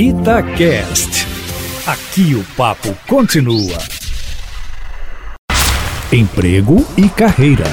Itacast. Aqui o papo continua. Emprego e carreira.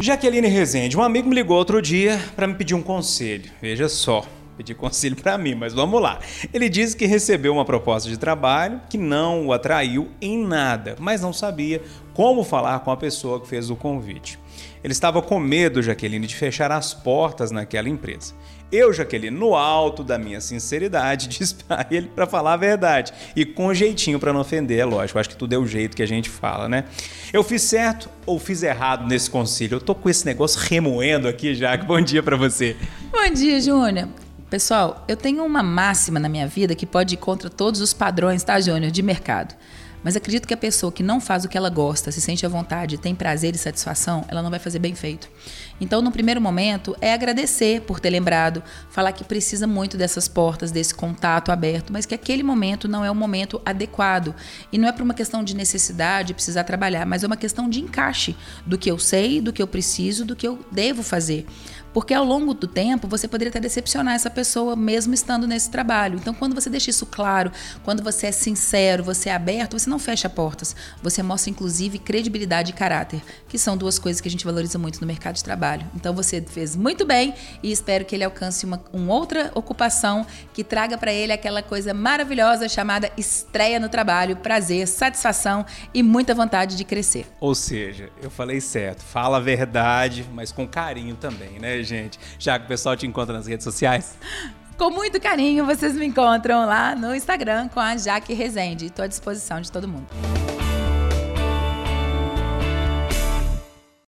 Jaqueline Rezende, um amigo me ligou outro dia para me pedir um conselho. Veja só, pedir conselho para mim, mas vamos lá. Ele disse que recebeu uma proposta de trabalho que não o atraiu em nada, mas não sabia como falar com a pessoa que fez o convite. Ele estava com medo, Jaqueline, de fechar as portas naquela empresa. Eu, Jaqueline, no alto da minha sinceridade, disse para ele para falar a verdade. E com jeitinho para não ofender, é lógico. Acho que tudo é o jeito que a gente fala, né? Eu fiz certo ou fiz errado nesse concílio? Eu tô com esse negócio remoendo aqui, Jaque. Bom dia para você. Bom dia, Júnior. Pessoal, eu tenho uma máxima na minha vida que pode ir contra todos os padrões, tá, Júnior, de mercado. Mas acredito que a pessoa que não faz o que ela gosta, se sente à vontade, tem prazer e satisfação, ela não vai fazer bem feito. Então, no primeiro momento, é agradecer por ter lembrado, falar que precisa muito dessas portas, desse contato aberto, mas que aquele momento não é o momento adequado. E não é por uma questão de necessidade, precisar trabalhar, mas é uma questão de encaixe do que eu sei, do que eu preciso, do que eu devo fazer. Porque ao longo do tempo você poderia até decepcionar essa pessoa mesmo estando nesse trabalho. Então, quando você deixa isso claro, quando você é sincero, você é aberto, você não fecha portas. Você mostra, inclusive, credibilidade e caráter, que são duas coisas que a gente valoriza muito no mercado de trabalho. Então, você fez muito bem e espero que ele alcance uma, uma outra ocupação que traga para ele aquela coisa maravilhosa chamada estreia no trabalho, prazer, satisfação e muita vontade de crescer. Ou seja, eu falei certo, fala a verdade, mas com carinho também, né? Gente? Já que o pessoal te encontra nas redes sociais? Com muito carinho, vocês me encontram lá no Instagram com a Jaque Rezende. Estou à disposição de todo mundo.